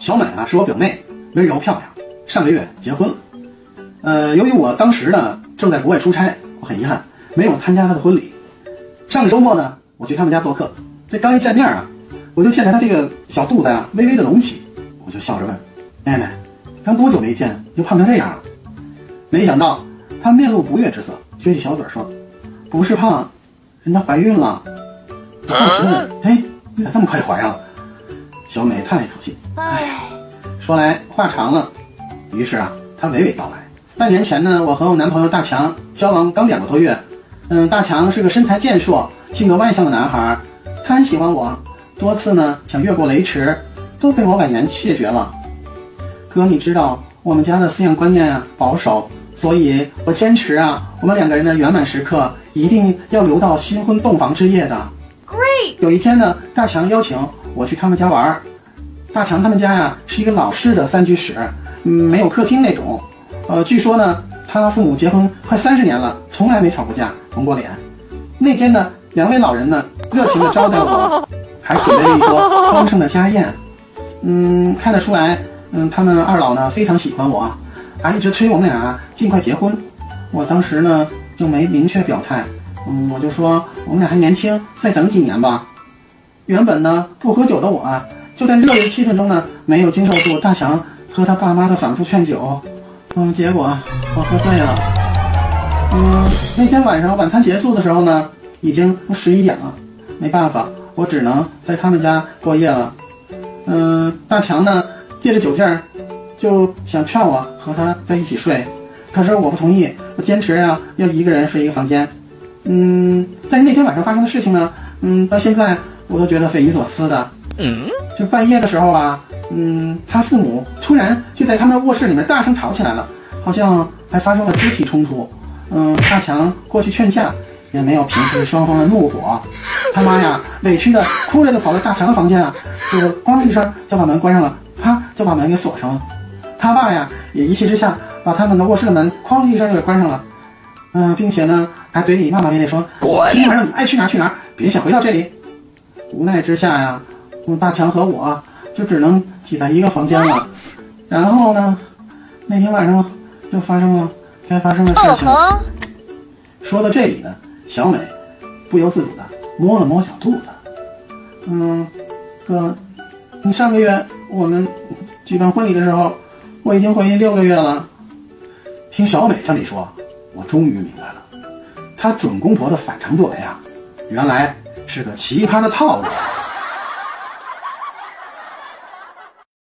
小美啊，是我表妹，温柔漂亮，上个月结婚了。呃，由于我当时呢正在国外出差，我很遗憾没有参加她的婚礼。上个周末呢，我去他们家做客，这刚一见面啊，我就见着她这个小肚子啊微微的隆起，我就笑着问：“妹妹，刚多久没见，又胖成这样了？”没想到她面露不悦之色，撅起小嘴说：“不是胖，人家怀孕了。”我好奇问：“哎，你咋这么快就怀上了？”小美叹了一口气：“哎，说来话长了。”于是啊，她娓娓道来：半年前呢，我和我男朋友大强交往刚两个多月。嗯，大强是个身材健硕、性格外向的男孩，他很喜欢我，多次呢想越过雷池，都被我婉言谢绝了。哥，你知道我们家的思想观念啊保守，所以我坚持啊，我们两个人的圆满时刻一定要留到新婚洞房之夜的。Great！有一天呢，大强邀请我去他们家玩儿。大强他们家呀是一个老式的三居室，嗯，没有客厅那种。呃，据说呢，他父母结婚快三十年了，从来没吵过架，红过脸。那天呢，两位老人呢热情地招待我，还准备了一桌丰盛的家宴。嗯，看得出来，嗯，他们二老呢非常喜欢我，还一直催我们俩尽快结婚。我当时呢就没明确表态，嗯，我就说我们俩还年轻，再等几年吧。原本呢不喝酒的我啊，就在热烈的气氛中呢，没有经受住大强和他爸妈的反复劝酒，嗯，结果我喝醉了。嗯，那天晚上晚餐结束的时候呢，已经都十一点了，没办法，我只能在他们家过夜了。嗯，大强呢借着酒劲儿，就想劝我和他在一起睡，可是我不同意，我坚持呀、要一个人睡一个房间。嗯，但是那天晚上发生的事情呢，嗯，到现在我都觉得匪夷所思的。嗯，就半夜的时候吧，嗯，他父母突然就在他们卧室里面大声吵起来了，好像还发生了肢体冲突。嗯，大强过去劝架，也没有平息双方的怒火。他妈呀，委屈的哭着就跑到大强的房间啊，就是咣一声就把门关上了，啪就把门给锁上了。他爸呀，也一气之下把他们的卧室的门哐一声就给关上了。嗯、并且呢，还嘴里骂骂咧咧说：“今天晚上你爱去哪儿去哪儿，别想回到这里。”无奈之下呀，嗯，大强和我就只能挤在一个房间了。然后呢，那天晚上就发生了该发生的事情。说到这里呢，小美不由自主的摸了摸小肚子。嗯，哥，你上个月我们举办婚礼的时候，我已经怀孕六个月了。听小美这么一说，我终于明白了，她准公婆的反常作为啊，原来是个奇葩的套路。